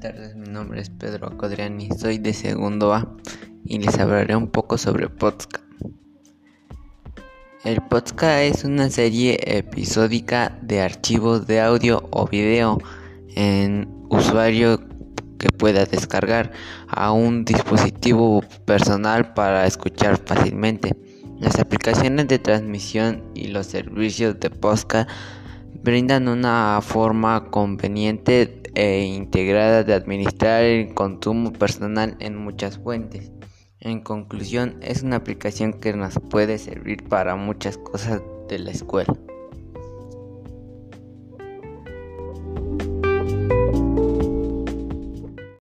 tardes, mi nombre es Pedro Acodriani, soy de segundo A y les hablaré un poco sobre podcast. El podcast es una serie episódica de archivos de audio o video en usuario que pueda descargar a un dispositivo personal para escuchar fácilmente. Las aplicaciones de transmisión y los servicios de podcast brindan una forma conveniente e integrada de administrar el consumo personal en muchas fuentes. En conclusión, es una aplicación que nos puede servir para muchas cosas de la escuela.